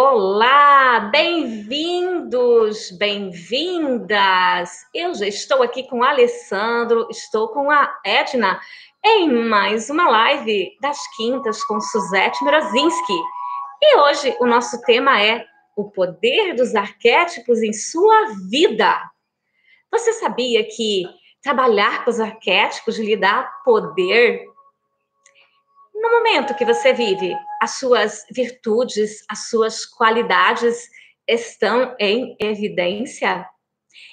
Olá, bem-vindos, bem-vindas. Eu já estou aqui com o Alessandro, estou com a Edna em mais uma live das quintas com Suzette Mrozinski. E hoje o nosso tema é o poder dos arquétipos em sua vida. Você sabia que trabalhar com os arquétipos lhe dá poder no momento que você vive, as suas virtudes, as suas qualidades estão em evidência?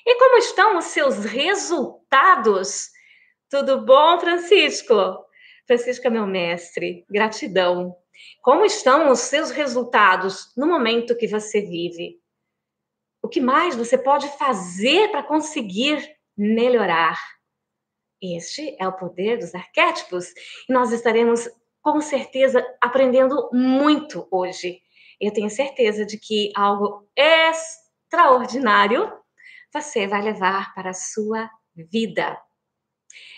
E como estão os seus resultados? Tudo bom, Francisco? Francisco é meu mestre, gratidão. Como estão os seus resultados no momento que você vive? O que mais você pode fazer para conseguir melhorar? Este é o poder dos arquétipos e nós estaremos com certeza aprendendo muito hoje. Eu tenho certeza de que algo extraordinário você vai levar para a sua vida.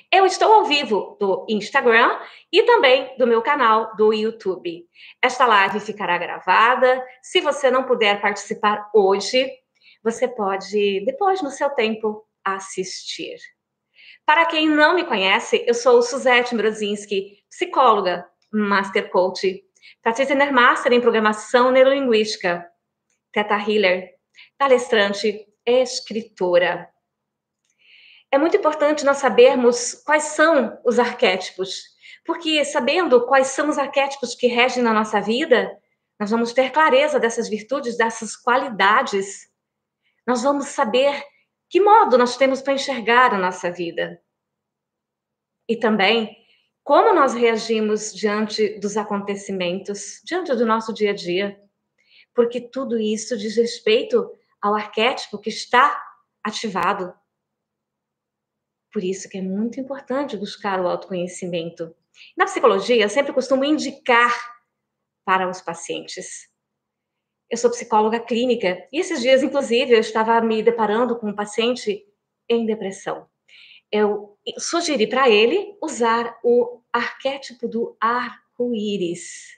Eu estou ao vivo do Instagram e também do meu canal do YouTube. Esta live ficará gravada. Se você não puder participar hoje, você pode, depois, no seu tempo, assistir. Para quem não me conhece, eu sou Suzette Mrozinski, psicóloga, Master Coach, Practitioner Master em Programação Neurolinguística, Teta Healer, palestrante, escritora. É muito importante nós sabermos quais são os arquétipos, porque sabendo quais são os arquétipos que regem na nossa vida, nós vamos ter clareza dessas virtudes, dessas qualidades. Nós vamos saber que modo nós temos para enxergar a nossa vida. E também como nós reagimos diante dos acontecimentos, diante do nosso dia a dia, porque tudo isso diz respeito ao arquétipo que está ativado. Por isso que é muito importante buscar o autoconhecimento. Na psicologia, eu sempre costumo indicar para os pacientes. Eu sou psicóloga clínica e esses dias, inclusive, eu estava me deparando com um paciente em depressão eu sugeri para ele usar o arquétipo do arco-íris.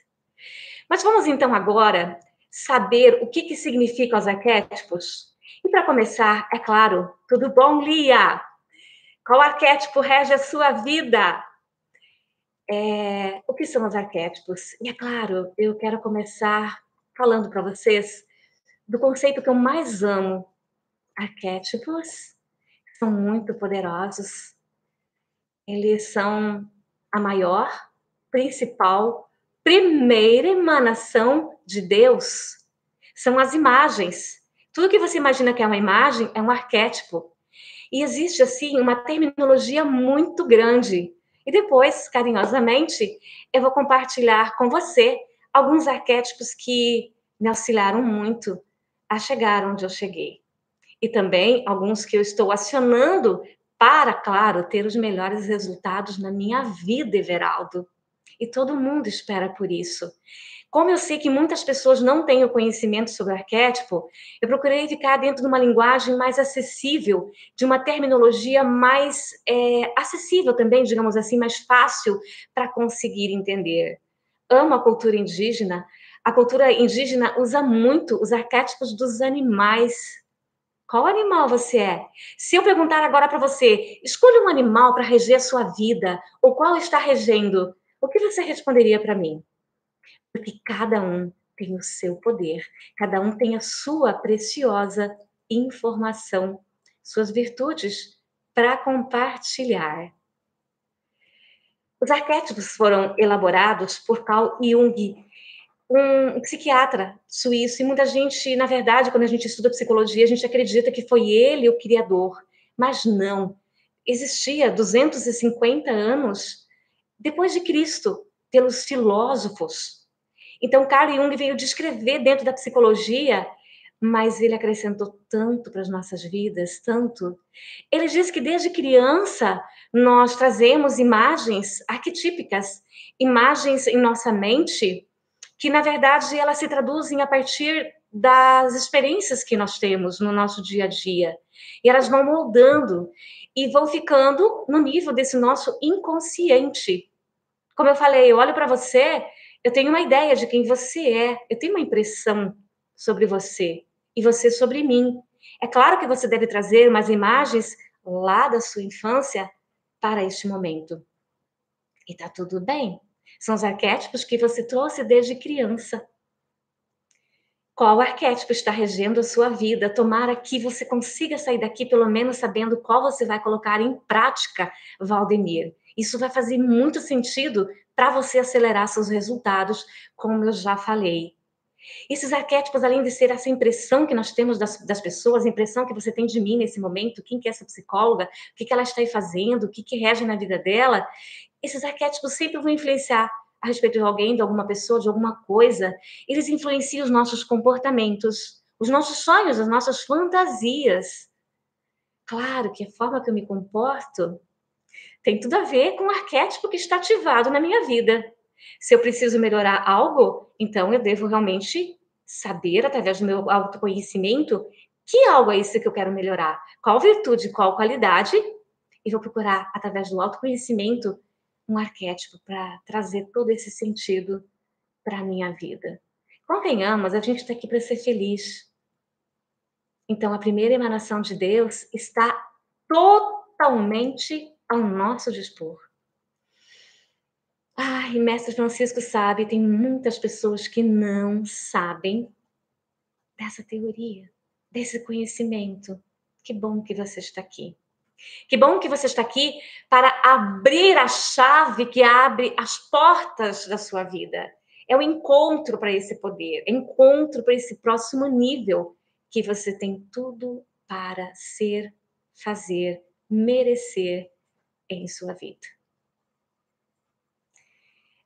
Mas vamos então agora saber o que, que significam os arquétipos? E para começar, é claro, tudo bom, Lia? Qual arquétipo rege a sua vida? É, o que são os arquétipos? E é claro, eu quero começar falando para vocês do conceito que eu mais amo. Arquétipos são muito poderosos. Eles são a maior, principal, primeira emanação de Deus. São as imagens. Tudo que você imagina que é uma imagem é um arquétipo. E existe, assim, uma terminologia muito grande. E depois, carinhosamente, eu vou compartilhar com você alguns arquétipos que me auxiliaram muito a chegar onde eu cheguei e também alguns que eu estou acionando para, claro, ter os melhores resultados na minha vida, Everaldo. E todo mundo espera por isso. Como eu sei que muitas pessoas não têm o conhecimento sobre o arquétipo, eu procurei ficar dentro de uma linguagem mais acessível, de uma terminologia mais é, acessível também, digamos assim, mais fácil para conseguir entender. Amo a cultura indígena. A cultura indígena usa muito os arquétipos dos animais qual animal você é? Se eu perguntar agora para você, escolha um animal para reger a sua vida, ou qual está regendo, o que você responderia para mim? Porque cada um tem o seu poder, cada um tem a sua preciosa informação, suas virtudes para compartilhar. Os arquétipos foram elaborados por Carl Jung um psiquiatra suíço, e muita gente, na verdade, quando a gente estuda psicologia, a gente acredita que foi ele o criador, mas não. Existia 250 anos depois de Cristo, pelos filósofos. Então, Carl Jung veio descrever dentro da psicologia, mas ele acrescentou tanto para as nossas vidas, tanto. Ele diz que desde criança nós trazemos imagens arquetípicas, imagens em nossa mente que na verdade elas se traduzem a partir das experiências que nós temos no nosso dia a dia. E elas vão moldando e vão ficando no nível desse nosso inconsciente. Como eu falei, eu olho para você, eu tenho uma ideia de quem você é, eu tenho uma impressão sobre você e você sobre mim. É claro que você deve trazer umas imagens lá da sua infância para este momento. E tá tudo bem. São os arquétipos que você trouxe desde criança. Qual arquétipo está regendo a sua vida? Tomara que você consiga sair daqui pelo menos sabendo qual você vai colocar em prática, Valdemir. Isso vai fazer muito sentido para você acelerar seus resultados, como eu já falei. Esses arquétipos, além de ser essa impressão que nós temos das, das pessoas, a impressão que você tem de mim nesse momento, quem que é essa psicóloga, o que, que ela está aí fazendo, o que, que rege na vida dela, esses arquétipos sempre vão influenciar a respeito de alguém, de alguma pessoa, de alguma coisa. Eles influenciam os nossos comportamentos, os nossos sonhos, as nossas fantasias. Claro que a forma que eu me comporto tem tudo a ver com o arquétipo que está ativado na minha vida. Se eu preciso melhorar algo, então eu devo realmente saber, através do meu autoconhecimento, que algo é isso que eu quero melhorar, qual virtude, qual qualidade, e vou procurar, através do autoconhecimento, um arquétipo para trazer todo esse sentido para a minha vida. Convenhamos, a gente está aqui para ser feliz. Então, a primeira emanação de Deus está totalmente ao nosso dispor. Ai, Mestre Francisco sabe, tem muitas pessoas que não sabem dessa teoria, desse conhecimento. Que bom que você está aqui. Que bom que você está aqui para abrir a chave que abre as portas da sua vida. É o encontro para esse poder, é encontro para esse próximo nível que você tem tudo para ser, fazer, merecer em sua vida.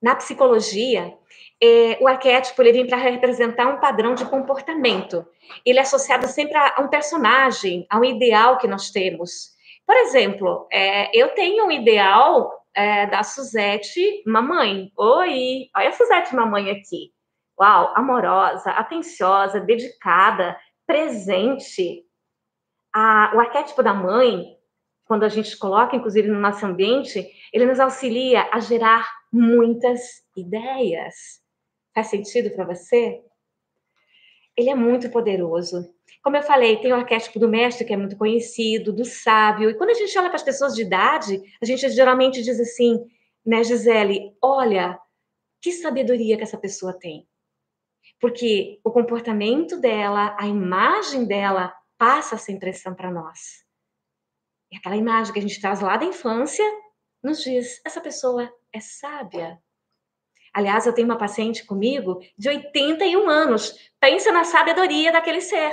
Na psicologia, é, o arquétipo ele vem para representar um padrão de comportamento. Ele é associado sempre a, um personagem, a um ideal que nós temos. Por exemplo, é, eu tenho um ideal é, da Suzette mamãe. Oi, olha a Suzette mamãe aqui. Uau, amorosa, atenciosa, dedicada, presente. A, o arquétipo da mãe, quando a gente coloca, inclusive, no nosso ambiente, ele nos auxilia a gerar muitas ideias. Faz sentido para você? Ele é muito poderoso. Como eu falei, tem o arquétipo do mestre, que é muito conhecido, do sábio. E quando a gente olha para as pessoas de idade, a gente geralmente diz assim, né, Gisele, olha, que sabedoria que essa pessoa tem. Porque o comportamento dela, a imagem dela, passa essa impressão para nós. E aquela imagem que a gente traz lá da infância nos diz: essa pessoa é sábia. Aliás, eu tenho uma paciente comigo de 81 anos. Pensa na sabedoria daquele ser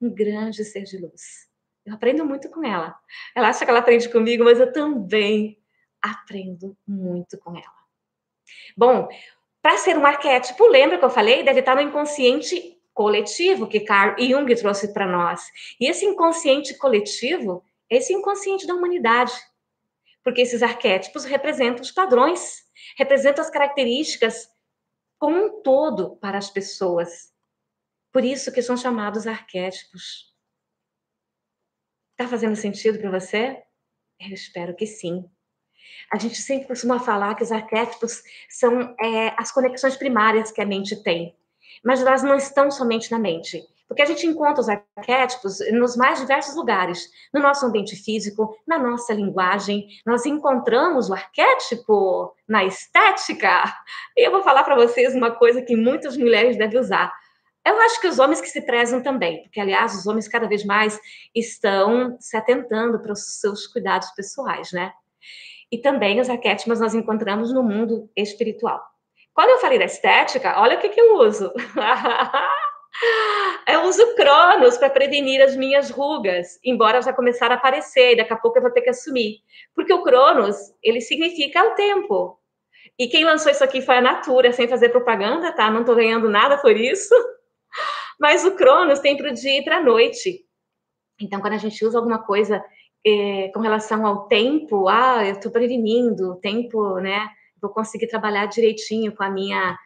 um grande ser de luz. Eu aprendo muito com ela. Ela acha que ela aprende comigo, mas eu também aprendo muito com ela. Bom, para ser um arquétipo, lembra que eu falei? Deve estar no inconsciente coletivo que Carl Jung trouxe para nós. E esse inconsciente coletivo é esse inconsciente da humanidade. Porque esses arquétipos representam os padrões, representam as características como um todo para as pessoas. Por isso que são chamados arquétipos. Está fazendo sentido para você? Eu espero que sim. A gente sempre costuma falar que os arquétipos são é, as conexões primárias que a mente tem, mas elas não estão somente na mente, porque a gente encontra os arquétipos nos mais diversos lugares, no nosso ambiente físico, na nossa linguagem. Nós encontramos o arquétipo na estética. E eu vou falar para vocês uma coisa que muitas mulheres devem usar. Eu acho que os homens que se prezam também, porque, aliás, os homens cada vez mais estão se atentando para os seus cuidados pessoais, né? E também os arquétipos nós encontramos no mundo espiritual. Quando eu falei da estética, olha o que, que eu uso. eu uso Cronos para prevenir as minhas rugas, embora já começar a aparecer, e daqui a pouco eu vou ter que assumir. Porque o Cronos, ele significa o tempo. E quem lançou isso aqui foi a Natura, sem fazer propaganda, tá? Não estou ganhando nada por isso. Mas o Cronos tem para o dia e para a noite. Então, quando a gente usa alguma coisa é, com relação ao tempo, ah, eu estou prevenindo, o tempo, né? Vou conseguir trabalhar direitinho com a minha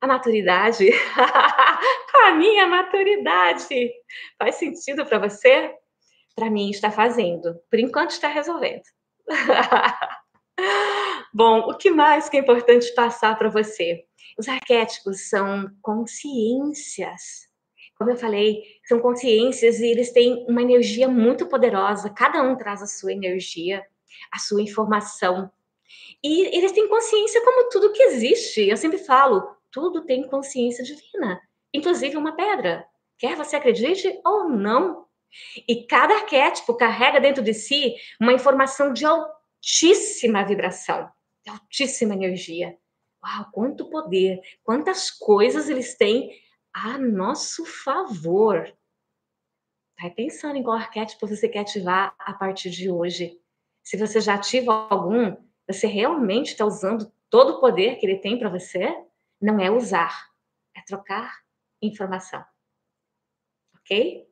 a maturidade. a minha maturidade. Faz sentido para você? Para mim está fazendo. Por enquanto está resolvendo. Bom, o que mais que é importante passar para você? Os arquétipos são consciências como eu falei, são consciências e eles têm uma energia muito poderosa. Cada um traz a sua energia, a sua informação. E eles têm consciência como tudo que existe. Eu sempre falo, tudo tem consciência divina, inclusive uma pedra. Quer você acredite ou não. E cada arquétipo carrega dentro de si uma informação de altíssima vibração, de altíssima energia. Uau, quanto poder, quantas coisas eles têm a nosso favor. Vai pensando em qual arquétipo você quer ativar a partir de hoje. Se você já ativa algum, você realmente está usando todo o poder que ele tem para você? Não é usar, é trocar informação. Ok?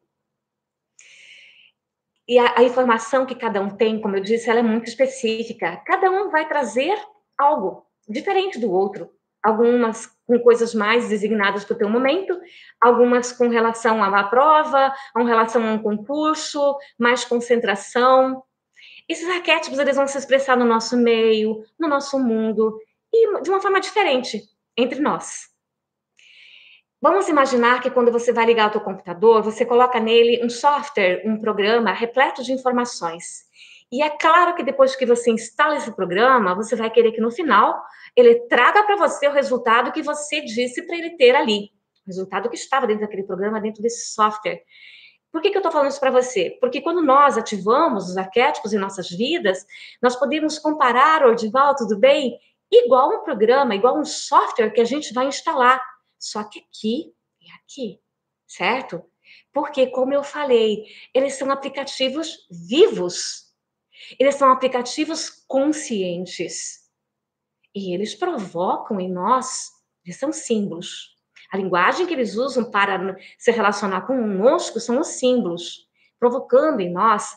E a, a, informação que cada um tem, como eu disse, ela é muito específica. Cada um vai trazer algo diferente do outro. Algumas com coisas mais designadas para o teu momento, algumas com relação a uma prova, com relação a um concurso, mais concentração. Esses arquétipos eles vão se expressar no nosso meio, no nosso mundo e de uma forma diferente entre nós. Vamos imaginar que quando você vai ligar o teu computador, você coloca nele um software, um programa repleto de informações. E é claro que depois que você instala esse programa, você vai querer que no final ele traga para você o resultado que você disse para ele ter ali. O resultado que estava dentro daquele programa, dentro desse software. Por que, que eu estou falando isso para você? Porque quando nós ativamos os arquétipos em nossas vidas, nós podemos comparar, Ordival, tudo bem? Igual um programa, igual um software que a gente vai instalar. Só que aqui e aqui, certo? Porque, como eu falei, eles são aplicativos vivos. Eles são aplicativos conscientes. E eles provocam em nós, eles são símbolos. A linguagem que eles usam para se relacionar conosco são os símbolos, provocando em nós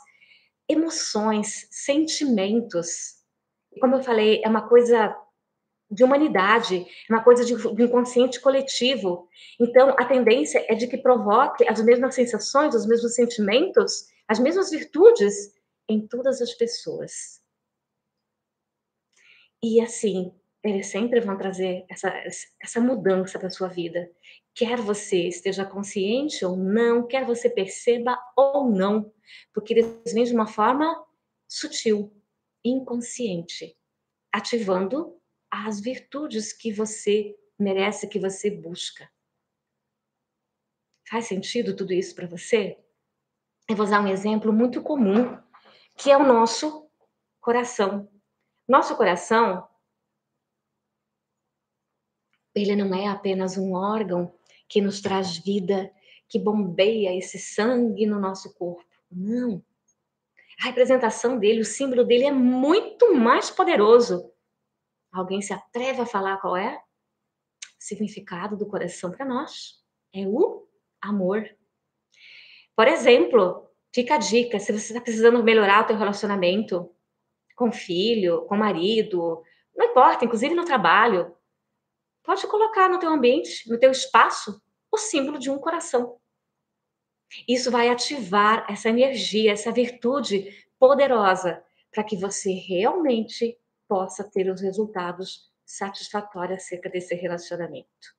emoções, sentimentos. Como eu falei, é uma coisa de humanidade, é uma coisa de, de inconsciente coletivo. Então, a tendência é de que provoque as mesmas sensações, os mesmos sentimentos, as mesmas virtudes em todas as pessoas. E assim, eles sempre vão trazer essa, essa mudança para sua vida. Quer você esteja consciente ou não, quer você perceba ou não, porque eles vêm de uma forma sutil, inconsciente, ativando as virtudes que você merece, que você busca. Faz sentido tudo isso para você? Eu vou usar um exemplo muito comum, que é o nosso coração. Nosso coração, ele não é apenas um órgão que nos traz vida, que bombeia esse sangue no nosso corpo. Não. A representação dele, o símbolo dele é muito mais poderoso. Alguém se atreve a falar qual é? O significado do coração para nós é o amor. Por exemplo, fica a dica, se você está precisando melhorar o teu relacionamento, com filho, com marido, não importa, inclusive no trabalho. Pode colocar no teu ambiente, no teu espaço, o símbolo de um coração. Isso vai ativar essa energia, essa virtude poderosa para que você realmente possa ter os resultados satisfatórios acerca desse relacionamento.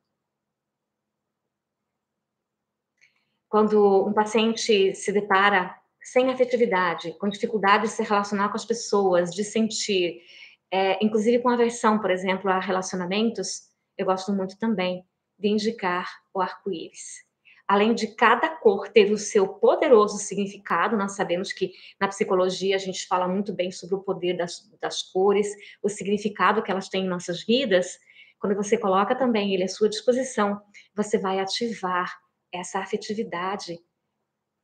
Quando um paciente se depara sem afetividade, com dificuldade de se relacionar com as pessoas, de sentir, é, inclusive com aversão, por exemplo, a relacionamentos, eu gosto muito também de indicar o arco-íris. Além de cada cor ter o seu poderoso significado, nós sabemos que na psicologia a gente fala muito bem sobre o poder das, das cores, o significado que elas têm em nossas vidas. Quando você coloca também ele à sua disposição, você vai ativar essa afetividade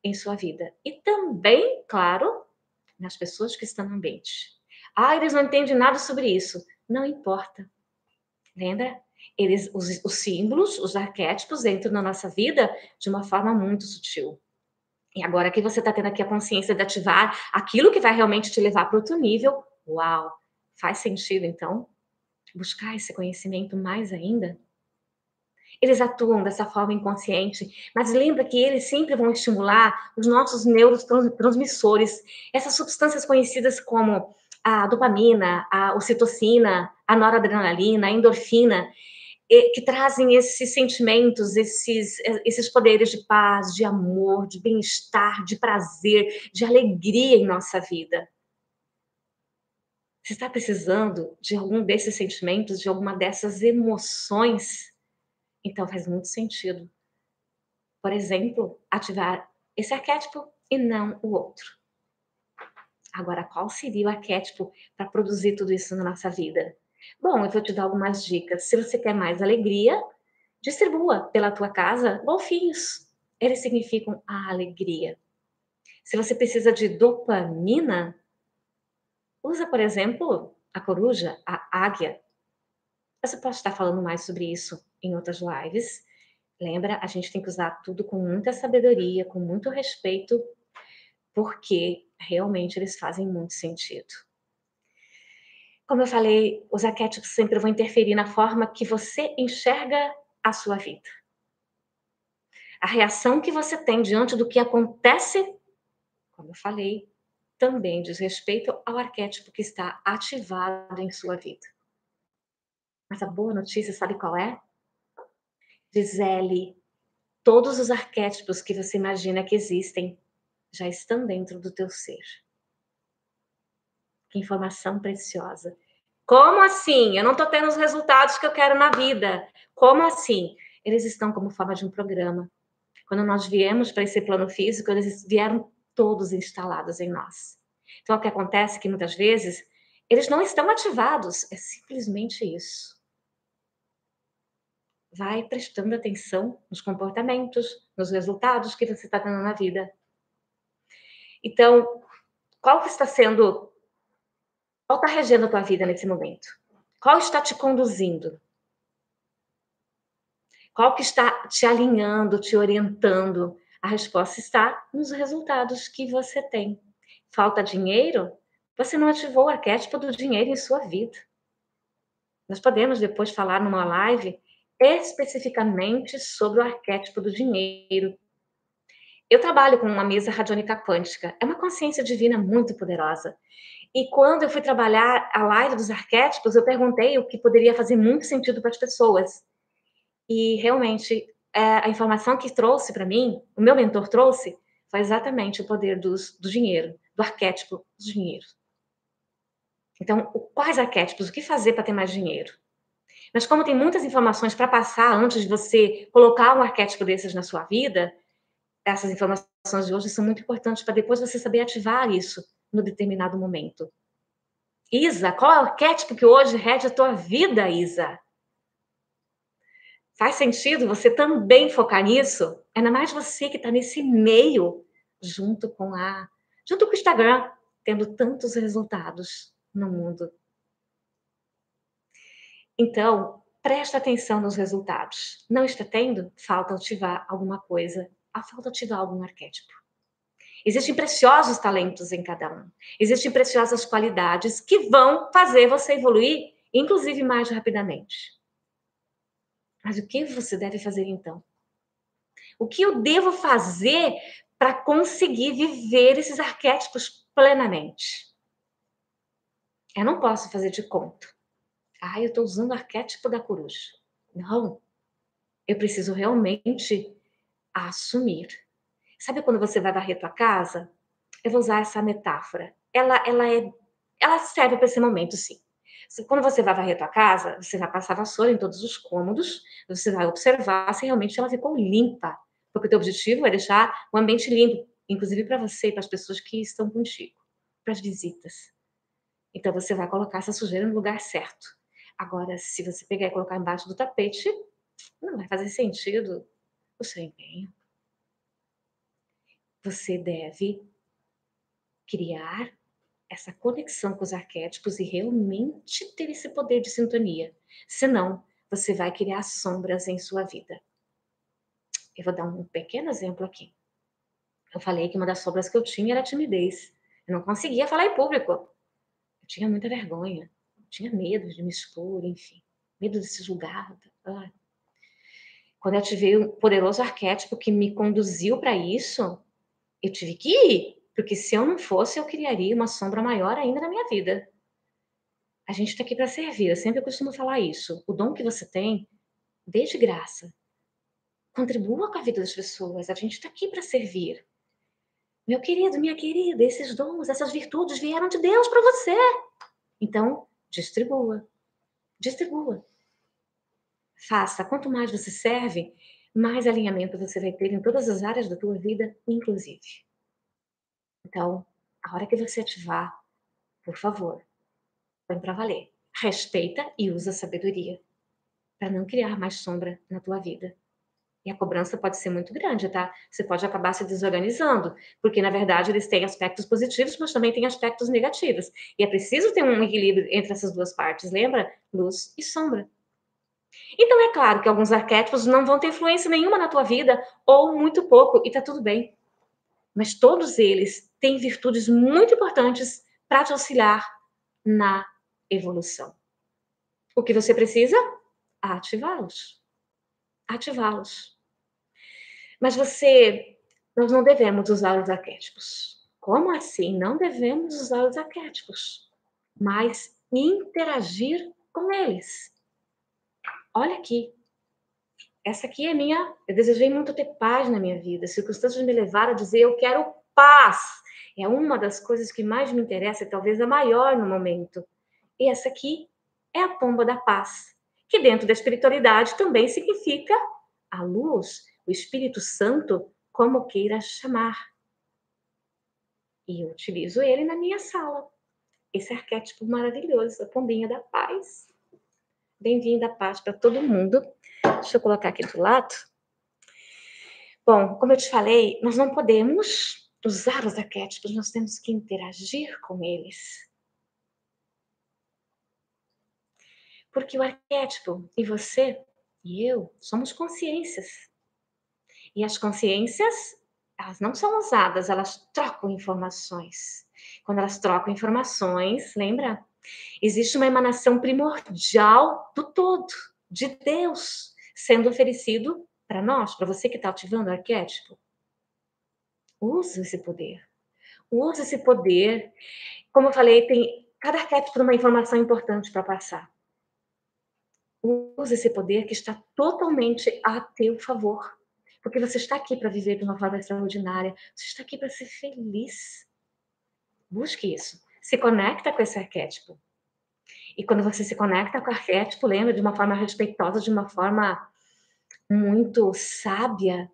em sua vida. E também, claro, nas pessoas que estão no ambiente. Ah, eles não entendem nada sobre isso. Não importa. Lembra? Eles, os, os símbolos, os arquétipos entram na nossa vida de uma forma muito sutil. E agora que você está tendo aqui a consciência de ativar aquilo que vai realmente te levar para outro nível, uau! Faz sentido, então, buscar esse conhecimento mais ainda? Eles atuam dessa forma inconsciente, mas lembra que eles sempre vão estimular os nossos neurotransmissores, essas substâncias conhecidas como a dopamina, a ocitocina, a noradrenalina, a endorfina. Que trazem esses sentimentos, esses, esses poderes de paz, de amor, de bem-estar, de prazer, de alegria em nossa vida. Você está precisando de algum desses sentimentos, de alguma dessas emoções? Então faz muito sentido. Por exemplo, ativar esse arquétipo e não o outro. Agora, qual seria o arquétipo para produzir tudo isso na nossa vida? Bom, eu vou te dar algumas dicas. Se você quer mais alegria, distribua pela tua casa golfinhos. Eles significam a alegria. Se você precisa de dopamina, usa, por exemplo, a coruja, a águia. Você pode estar falando mais sobre isso em outras lives. Lembra, a gente tem que usar tudo com muita sabedoria, com muito respeito, porque realmente eles fazem muito sentido. Como eu falei, os arquétipos sempre vão interferir na forma que você enxerga a sua vida. A reação que você tem diante do que acontece, como eu falei, também diz respeito ao arquétipo que está ativado em sua vida. Mas a boa notícia, sabe qual é? Gisele, todos os arquétipos que você imagina que existem já estão dentro do teu ser. Que informação preciosa. Como assim? Eu não estou tendo os resultados que eu quero na vida. Como assim? Eles estão como forma de um programa. Quando nós viemos para esse plano físico, eles vieram todos instalados em nós. Então, o que acontece é que muitas vezes eles não estão ativados. É simplesmente isso. Vai prestando atenção nos comportamentos, nos resultados que você está tendo na vida. Então, qual que está sendo qual está regendo a tua vida nesse momento? Qual está te conduzindo? Qual que está te alinhando, te orientando? A resposta está nos resultados que você tem. Falta dinheiro? Você não ativou o arquétipo do dinheiro em sua vida. Nós podemos depois falar numa live especificamente sobre o arquétipo do dinheiro. Eu trabalho com uma mesa radiônica quântica. É uma consciência divina muito poderosa. E quando eu fui trabalhar a live dos arquétipos, eu perguntei o que poderia fazer muito sentido para as pessoas. E realmente, é, a informação que trouxe para mim, o meu mentor trouxe, foi exatamente o poder dos, do dinheiro, do arquétipo do dinheiro. Então, quais arquétipos? O que fazer para ter mais dinheiro? Mas como tem muitas informações para passar antes de você colocar um arquétipo desses na sua vida, essas informações de hoje são muito importantes para depois você saber ativar isso no determinado momento. Isa, qual é o arquétipo que hoje rege a tua vida, Isa? Faz sentido você também focar nisso? Ainda mais você que está nesse meio, junto com a, junto com o Instagram, tendo tantos resultados no mundo. Então, presta atenção nos resultados. Não está tendo? Falta ativar alguma coisa. A falta ativar algum arquétipo. Existem preciosos talentos em cada um. Existem preciosas qualidades que vão fazer você evoluir, inclusive mais rapidamente. Mas o que você deve fazer então? O que eu devo fazer para conseguir viver esses arquétipos plenamente? Eu não posso fazer de conta. Ah, eu estou usando o arquétipo da coruja. Não. Eu preciso realmente assumir Sabe quando você vai varrer tua casa? Eu vou usar essa metáfora. Ela, ela é, ela serve para esse momento, sim. Quando você vai varrer tua casa, você vai passar vassoura em todos os cômodos, você vai observar se realmente ela ficou limpa, porque o teu objetivo é deixar o ambiente limpo, inclusive para você e para as pessoas que estão contigo, para as visitas. Então você vai colocar essa sujeira no lugar certo. Agora, se você pegar e colocar embaixo do tapete, não vai fazer sentido o seu empenho você deve criar essa conexão com os arquétipos e realmente ter esse poder de sintonia. Senão, você vai criar sombras em sua vida. Eu vou dar um pequeno exemplo aqui. Eu falei que uma das sombras que eu tinha era timidez. Eu não conseguia falar em público. Eu tinha muita vergonha. Eu tinha medo de me expor, enfim. Medo de ser julgada. Ah. Quando eu tive um poderoso arquétipo que me conduziu para isso, eu tive que ir, porque se eu não fosse, eu criaria uma sombra maior ainda na minha vida. A gente está aqui para servir, eu sempre costumo falar isso. O dom que você tem dê de graça. Contribua com a vida das pessoas. A gente está aqui para servir. Meu querido, minha querida, esses dons, essas virtudes vieram de Deus para você. Então, distribua. Distribua. Faça. Quanto mais você serve, mais alinhamento você vai ter em todas as áreas da tua vida, inclusive. Então, a hora que você ativar, por favor, põe para valer. Respeita e usa sabedoria para não criar mais sombra na tua vida. E a cobrança pode ser muito grande, tá? Você pode acabar se desorganizando, porque na verdade eles têm aspectos positivos, mas também têm aspectos negativos. E é preciso ter um equilíbrio entre essas duas partes, lembra? Luz e sombra. Então é claro que alguns arquétipos não vão ter influência nenhuma na tua vida, ou muito pouco, e tá tudo bem. Mas todos eles têm virtudes muito importantes para te auxiliar na evolução. O que você precisa? Ativá-los. Ativá-los. Mas você, nós não devemos usar os arquétipos. Como assim? Não devemos usar os arquétipos, mas interagir com eles. Olha aqui. Essa aqui é minha. Eu desejei muito ter paz na minha vida. Circunstâncias me levaram a dizer: eu quero paz. É uma das coisas que mais me interessa e talvez a maior no momento. E essa aqui é a pomba da paz, que dentro da espiritualidade também significa a luz, o Espírito Santo, como queira chamar. E eu utilizo ele na minha sala. Esse arquétipo maravilhoso, a pombinha da paz. Bem-vinda, paz para todo mundo. Deixa eu colocar aqui do lado. Bom, como eu te falei, nós não podemos usar os arquétipos, nós temos que interagir com eles. Porque o arquétipo e você e eu somos consciências. E as consciências, elas não são usadas, elas trocam informações. Quando elas trocam informações, lembra? Existe uma emanação primordial do todo, de Deus, sendo oferecido para nós, para você que está ativando o arquétipo. Use esse poder. Use esse poder. Como eu falei, tem cada arquétipo tem uma informação importante para passar. Use esse poder que está totalmente a teu favor. Porque você está aqui para viver de uma forma extraordinária. Você está aqui para ser feliz. Busque isso. Se conecta com esse arquétipo. E quando você se conecta com o arquétipo, lembra de uma forma respeitosa, de uma forma muito sábia,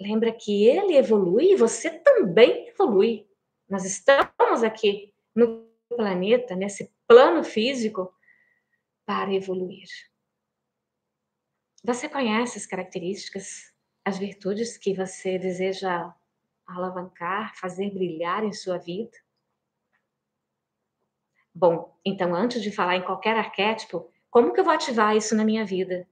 lembra que ele evolui e você também evolui. Nós estamos aqui no planeta, nesse plano físico, para evoluir. Você conhece as características, as virtudes que você deseja alavancar, fazer brilhar em sua vida? Bom, então antes de falar em qualquer arquétipo, como que eu vou ativar isso na minha vida?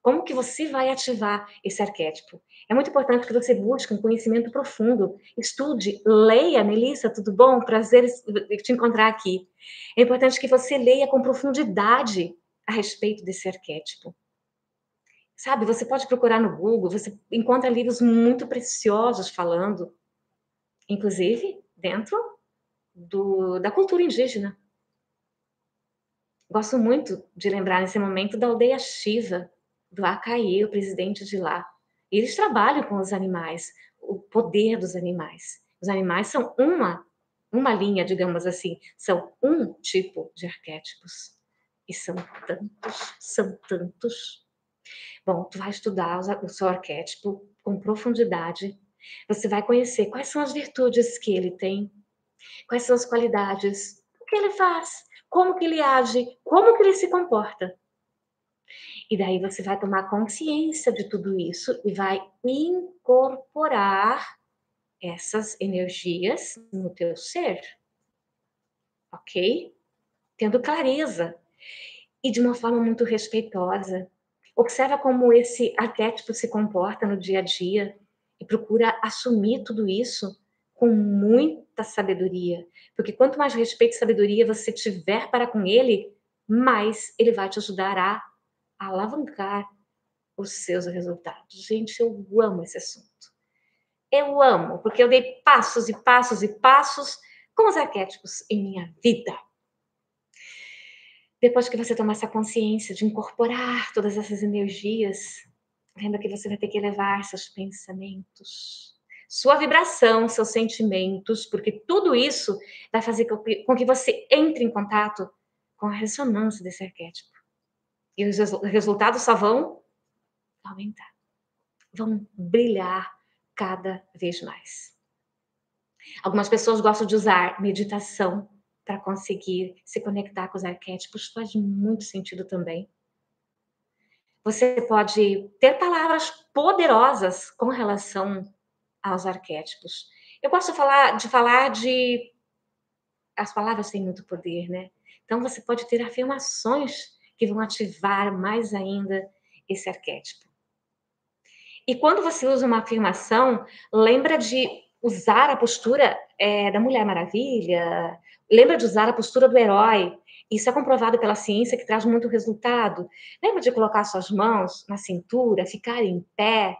Como que você vai ativar esse arquétipo? É muito importante que você busque um conhecimento profundo. Estude, leia, Melissa, tudo bom? Prazer te encontrar aqui. É importante que você leia com profundidade a respeito desse arquétipo. Sabe, você pode procurar no Google, você encontra livros muito preciosos falando, inclusive dentro do, da cultura indígena. Gosto muito de lembrar nesse momento da aldeia Shiva, do Acaí, o presidente de lá. Eles trabalham com os animais, o poder dos animais. Os animais são uma, uma linha, digamos assim, são um tipo de arquétipos. E são tantos, são tantos. Bom, tu vai estudar o seu arquétipo com profundidade. Você vai conhecer quais são as virtudes que ele tem, quais são as qualidades, o que ele faz, como que ele age, como que ele se comporta. E daí você vai tomar consciência de tudo isso e vai incorporar essas energias no teu ser. OK? Tendo clareza e de uma forma muito respeitosa. Observa como esse arquétipo se comporta no dia a dia e procura assumir tudo isso com muita sabedoria, porque quanto mais respeito e sabedoria você tiver para com ele, mais ele vai te ajudar a alavancar os seus resultados. Gente, eu amo esse assunto. Eu amo, porque eu dei passos e passos e passos com os arquétipos em minha vida. Depois que você tomar essa consciência de incorporar todas essas energias, lembra que você vai ter que elevar seus pensamentos, sua vibração, seus sentimentos, porque tudo isso vai fazer com que você entre em contato com a ressonância desse arquétipo. E os resultados só vão aumentar, vão brilhar cada vez mais. Algumas pessoas gostam de usar meditação para conseguir se conectar com os arquétipos, faz muito sentido também. Você pode ter palavras poderosas com relação aos arquétipos. Eu gosto falar de, falar de... as palavras têm muito poder, né? Então você pode ter afirmações que vão ativar mais ainda esse arquétipo. E quando você usa uma afirmação, lembra de usar a postura é, da Mulher Maravilha, lembra de usar a postura do herói. Isso é comprovado pela ciência que traz muito resultado. Lembra de colocar suas mãos na cintura, ficar em pé,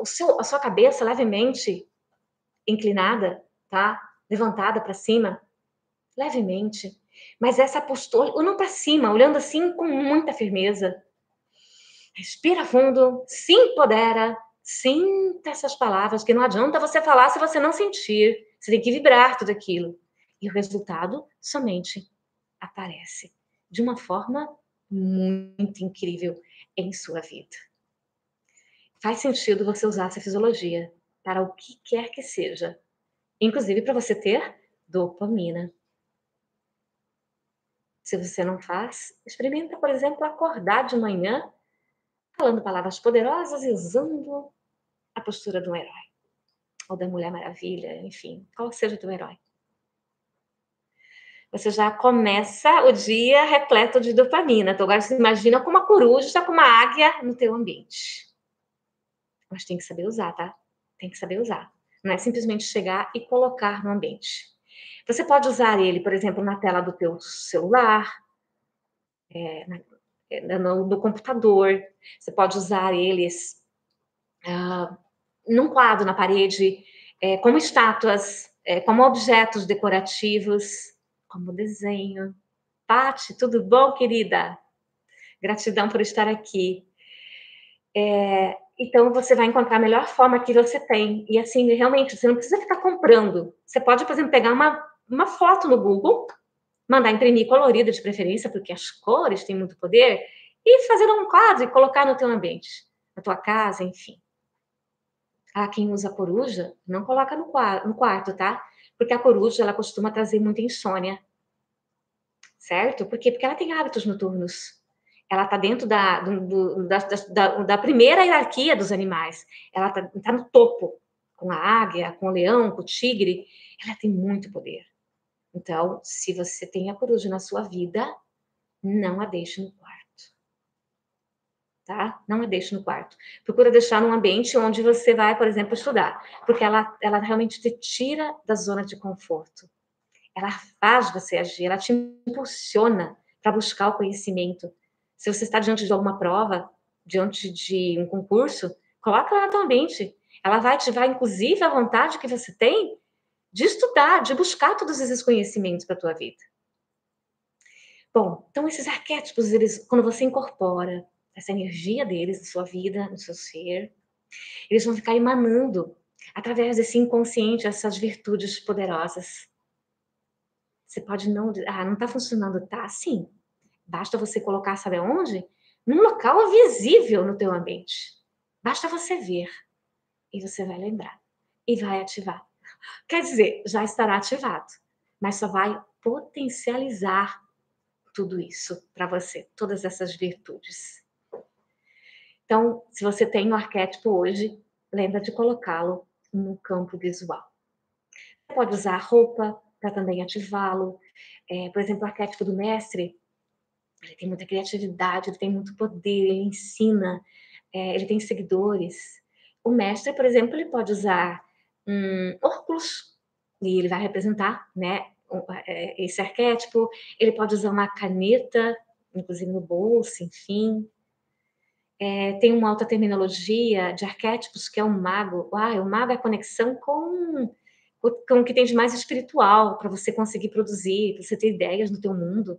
o seu, a sua cabeça levemente inclinada, tá? Levantada para cima, levemente. Mas essa postura, olhando para cima, olhando assim com muita firmeza. Respira fundo, se empodera, sinta essas palavras, que não adianta você falar se você não sentir. Você tem que vibrar tudo aquilo. E o resultado somente aparece de uma forma muito incrível em sua vida. Faz sentido você usar essa fisiologia para o que quer que seja, inclusive para você ter dopamina. Se você não faz, experimenta, por exemplo, acordar de manhã falando palavras poderosas e usando a postura do herói ou da Mulher Maravilha, enfim, qual seja o teu herói. Você já começa o dia repleto de dopamina. Então, agora você imagina com uma coruja, com uma águia no teu ambiente. Mas tem que saber usar, tá? Tem que saber usar. Não é simplesmente chegar e colocar no ambiente. Você pode usar ele, por exemplo, na tela do teu celular, é, na, no, no, computador. Você pode usar eles uh, num quadro na parede, é, como estátuas, é, como objetos decorativos, como desenho. Pati, tudo bom, querida? Gratidão por estar aqui. É, então você vai encontrar a melhor forma que você tem. E assim, realmente, você não precisa ficar comprando. Você pode, por exemplo, pegar uma, uma foto no Google, mandar imprimir colorida de preferência, porque as cores têm muito poder, e fazer um quadro e colocar no teu ambiente, na tua casa, enfim. Ah, quem usa coruja, não coloca no quarto, no quarto, tá? Porque a coruja, ela costuma trazer muita insônia. Certo? Por quê? Porque ela tem hábitos noturnos ela está dentro da, do, da, da, da, primeira hierarquia dos animais. Ela está tá no topo, com a águia, com o leão, com o tigre. Ela tem muito poder. Então, se você tem a coruja na sua vida, não a deixe no quarto. Tá? Não a deixe no quarto. Procura deixar num ambiente onde você vai, por exemplo, estudar, porque ela, ela realmente te tira da zona de conforto. Ela faz você agir, ela te impulsiona para buscar o conhecimento, se você está diante de alguma prova, diante de um concurso, coloca ela na tua mente. Ela vai ativar, inclusive, a vontade que você tem de estudar, de buscar todos esses conhecimentos para a tua vida. Bom, então esses arquétipos, eles, quando você incorpora essa energia deles na sua vida, no seu ser, eles vão ficar emanando através desse inconsciente essas virtudes poderosas. Você pode não, ah, não está funcionando, tá? Sim, Basta você colocar, sabe aonde? Num local visível no teu ambiente. Basta você ver e você vai lembrar e vai ativar. Quer dizer, já estará ativado, mas só vai potencializar tudo isso para você, todas essas virtudes. Então, se você tem um arquétipo hoje, lembra de colocá-lo no campo visual. Você pode usar roupa para também ativá-lo. É, por exemplo, o arquétipo do mestre ele tem muita criatividade, ele tem muito poder, ele ensina, é, ele tem seguidores. O mestre, por exemplo, ele pode usar um óculos e ele vai representar, né, é, esse arquétipo. Ele pode usar uma caneta, inclusive no bolso, enfim. É, tem uma alta terminologia de arquétipos que é o mago. Ah, o mago é a conexão com, com o que tem de mais espiritual para você conseguir produzir, para você ter ideias no teu mundo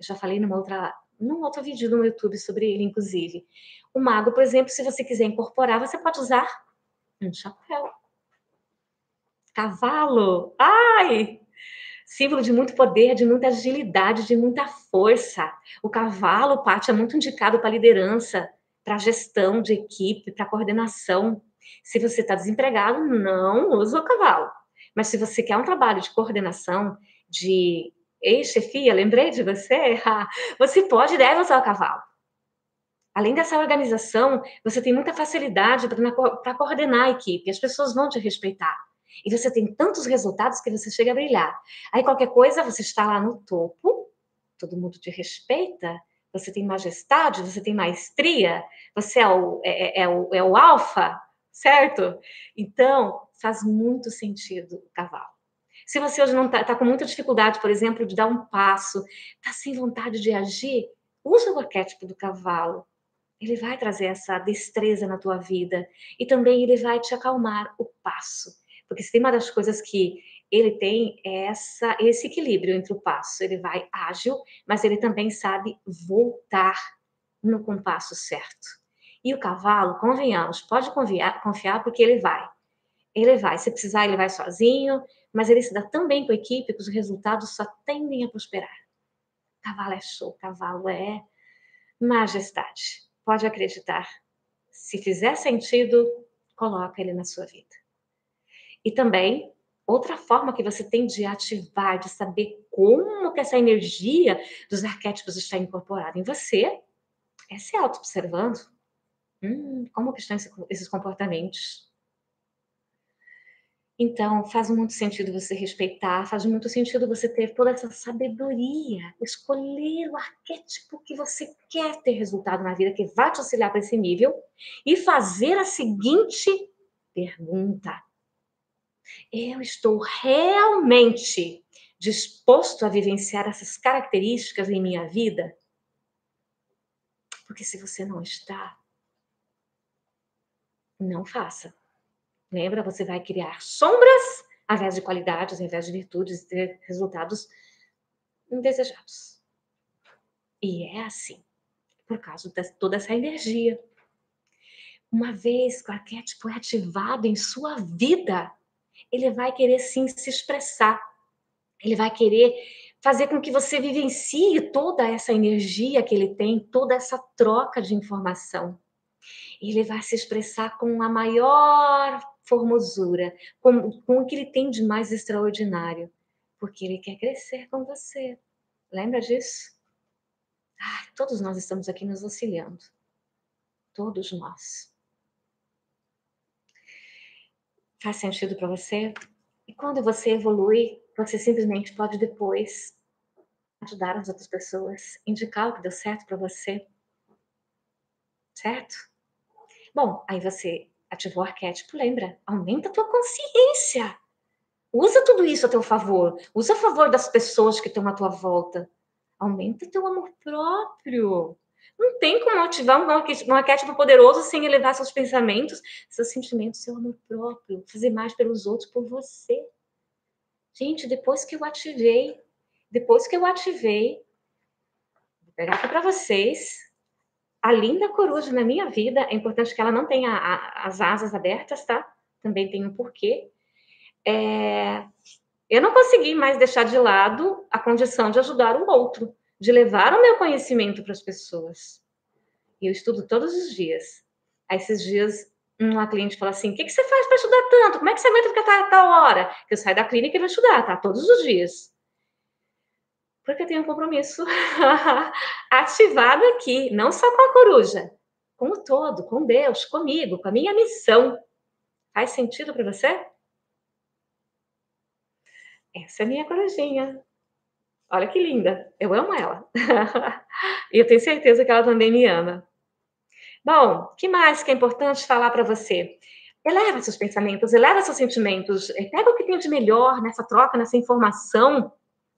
já falei numa outra, num outro vídeo no YouTube sobre ele, inclusive. O mago, por exemplo, se você quiser incorporar, você pode usar um chapéu. Cavalo. Ai! Símbolo de muito poder, de muita agilidade, de muita força. O cavalo, Paty, é muito indicado para liderança, para gestão de equipe, para coordenação. Se você está desempregado, não usa o cavalo. Mas se você quer um trabalho de coordenação, de ei-chefia, lembrei de você, você pode e deve usar o cavalo. Além dessa organização, você tem muita facilidade para coordenar a equipe, as pessoas vão te respeitar. E você tem tantos resultados que você chega a brilhar. Aí qualquer coisa, você está lá no topo, todo mundo te respeita, você tem majestade, você tem maestria, você é o, é, é, é o, é o alfa, certo? Então, faz muito sentido o cavalo. Se você hoje não está tá com muita dificuldade, por exemplo, de dar um passo, está sem vontade de agir, usa o arquétipo do cavalo. Ele vai trazer essa destreza na tua vida e também ele vai te acalmar o passo. Porque se tem uma das coisas que ele tem é essa, esse equilíbrio entre o passo. Ele vai ágil, mas ele também sabe voltar no compasso certo. E o cavalo, convenhamos, pode confiar, confiar porque ele vai. Ele vai. Se precisar, ele vai sozinho, mas ele se dá tão bem com a equipe que os resultados só tendem a prosperar. Cavalo é show, cavalo é majestade. Pode acreditar. Se fizer sentido, coloca ele na sua vida. E também, outra forma que você tem de ativar, de saber como que essa energia dos arquétipos está incorporada em você, é se auto-observando. Hum, como que estão esses comportamentos? Então, faz muito sentido você respeitar, faz muito sentido você ter toda essa sabedoria, escolher o arquétipo que você quer ter resultado na vida, que vai te auxiliar para esse nível, e fazer a seguinte pergunta: Eu estou realmente disposto a vivenciar essas características em minha vida? Porque se você não está, não faça. Lembra? Você vai criar sombras ao invés de qualidades, ao invés de virtudes, e ter resultados indesejados. E é assim, por causa de toda essa energia. Uma vez que o arquétipo é ativado em sua vida, ele vai querer sim se expressar. Ele vai querer fazer com que você vivencie toda essa energia que ele tem, toda essa troca de informação. Ele vai se expressar com a maior formosura, com, com o que ele tem de mais extraordinário, porque ele quer crescer com você. Lembra disso? Ah, todos nós estamos aqui nos auxiliando. Todos nós. Faz sentido para você? E quando você evolui, você simplesmente pode depois ajudar as outras pessoas, indicar o que deu certo para você. Certo? Bom, aí você ativou o arquétipo, lembra? Aumenta a tua consciência. Usa tudo isso a teu favor. Usa a favor das pessoas que estão à tua volta. Aumenta teu amor próprio. Não tem como ativar um arquétipo poderoso sem elevar seus pensamentos, seus sentimentos, seu amor próprio. Fazer mais pelos outros, por você. Gente, depois que eu ativei, depois que eu ativei, vou pegar aqui para vocês a linda coruja na minha vida, é importante que ela não tenha a, as asas abertas, tá? Também tem um porquê. É, eu não consegui mais deixar de lado a condição de ajudar o outro, de levar o meu conhecimento para as pessoas. E eu estudo todos os dias. Aí, esses dias, uma cliente fala assim: o que, que você faz para estudar tanto? Como é que você aguenta ficar a tal hora? Eu saio da clínica e vou estudar, tá? Todos os dias porque eu tenho um compromisso ativado aqui, não só com a coruja, com o todo, com Deus, comigo, com a minha missão. Faz sentido para você? Essa é a minha corujinha. Olha que linda, eu amo ela. e eu tenho certeza que ela também me ama. Bom, que mais que é importante falar para você? Eleva seus pensamentos, eleva seus sentimentos, pega o que tem de melhor nessa troca, nessa informação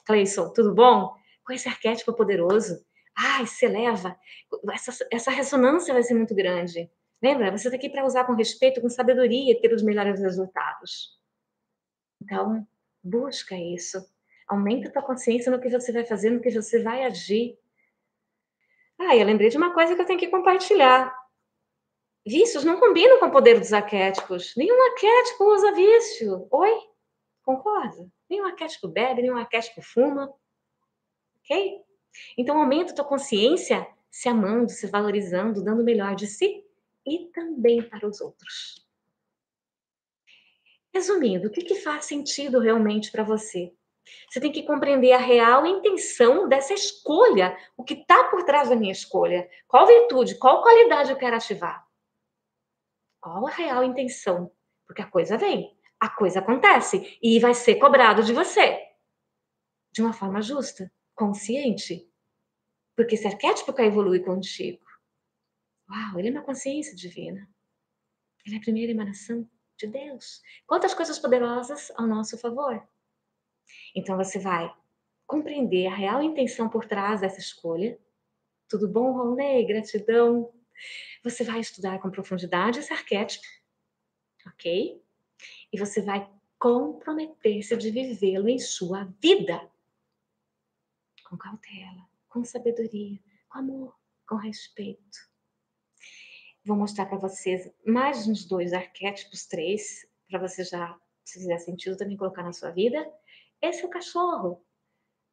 Cleison, tudo bom? Com esse arquétipo poderoso. Ai, se eleva. Essa, essa ressonância vai ser muito grande. Lembra? Você está aqui para usar com respeito, com sabedoria, ter os melhores resultados. Então, busca isso. Aumenta a tua consciência no que você vai fazer, no que você vai agir. Ah, eu lembrei de uma coisa que eu tenho que compartilhar. Vícios não combinam com o poder dos arquétipos. Nenhum arquétipo usa vício. Oi? Concorda? Nenhum arquétipo bebe, nenhum arquétipo fuma. Ok? Então, aumenta a tua consciência se amando, se valorizando, dando o melhor de si e também para os outros. Resumindo, o que, que faz sentido realmente para você? Você tem que compreender a real intenção dessa escolha, o que está por trás da minha escolha. Qual virtude, qual qualidade eu quero ativar? Qual a real intenção? Porque a coisa vem, a coisa acontece e vai ser cobrado de você. De uma forma justa, consciente. Porque esse arquétipo quer evoluir contigo. Uau, ele é uma consciência divina. Ele é a primeira emanação de Deus. Quantas coisas poderosas ao nosso favor. Então você vai compreender a real intenção por trás dessa escolha. Tudo bom, Ronei? Gratidão. Você vai estudar com profundidade esse arquétipo, ok? E você vai comprometer-se de vivê-lo em sua vida. Com cautela, com sabedoria, com amor, com respeito. Vou mostrar para vocês mais uns dois arquétipos, três, para você já, se fizer sentido, também colocar na sua vida. Esse é o cachorro.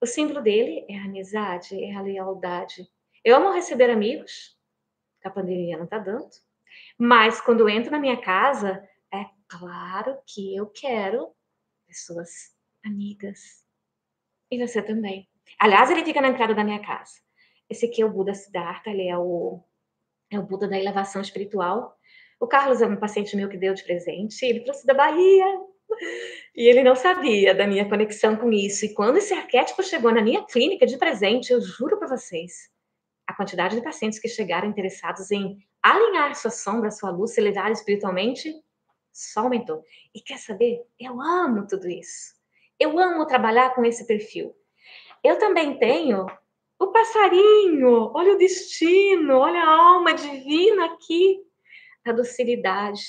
O símbolo dele é a amizade, é a lealdade. Eu amo receber amigos, a pandemia não está dando, mas quando entro na minha casa, claro que eu quero pessoas amigas. E você também. Aliás, ele fica na entrada da minha casa. Esse aqui é o Buda Siddhartha, ele é o, é o Buda da elevação espiritual. O Carlos é um paciente meu que deu de presente, ele trouxe da Bahia. E ele não sabia da minha conexão com isso. E quando esse arquétipo chegou na minha clínica de presente, eu juro para vocês, a quantidade de pacientes que chegaram interessados em alinhar sua sombra, sua luz, se elevar espiritualmente, só aumentou. E quer saber? Eu amo tudo isso. Eu amo trabalhar com esse perfil. Eu também tenho o passarinho, olha o destino, olha a alma divina aqui, a docilidade.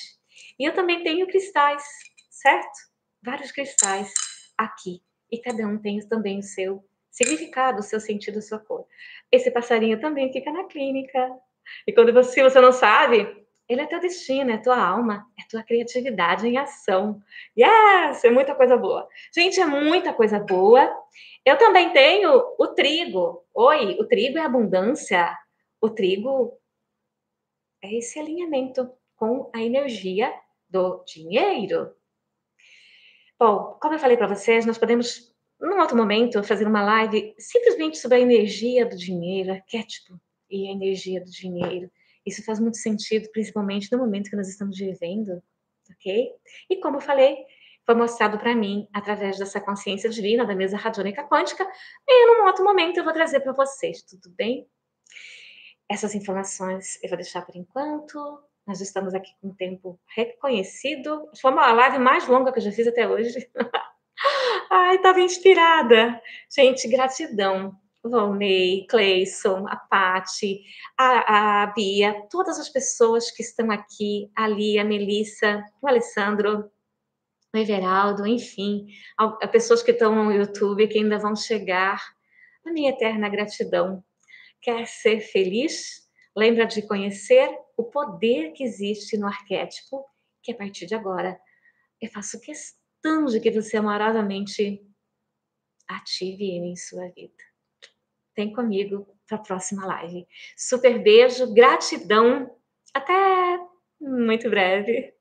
E eu também tenho cristais, certo? Vários cristais aqui. E cada um tem também o seu significado, o seu sentido, a sua cor. Esse passarinho também fica na clínica. E quando você, você não sabe, ele é teu destino, é tua alma, é tua criatividade em ação. Yes! É muita coisa boa. Gente, é muita coisa boa. Eu também tenho o trigo. Oi, o trigo é abundância. O trigo é esse alinhamento com a energia do dinheiro. Bom, como eu falei para vocês, nós podemos, num outro momento, fazer uma live simplesmente sobre a energia do dinheiro, arquétipo e a energia do dinheiro. Isso faz muito sentido, principalmente no momento que nós estamos vivendo, ok? E como eu falei, foi mostrado para mim através dessa consciência divina da mesa radiônica quântica, e num outro momento eu vou trazer para vocês, tudo bem? Essas informações eu vou deixar por enquanto. Nós estamos aqui com um tempo reconhecido. Foi uma live mais longa que eu já fiz até hoje. Ai, estava inspirada. Gente, gratidão. Volney, Cleison, a Pati, a, a Bia, todas as pessoas que estão aqui, ali, a Melissa, o Alessandro, o Everaldo, enfim, a, pessoas que estão no YouTube que ainda vão chegar. A minha eterna gratidão. Quer ser feliz? Lembra de conhecer o poder que existe no arquétipo, que a partir de agora eu faço questão de que você amorosamente ative ele em sua vida. Vem comigo para a próxima live. Super beijo, gratidão. Até muito breve.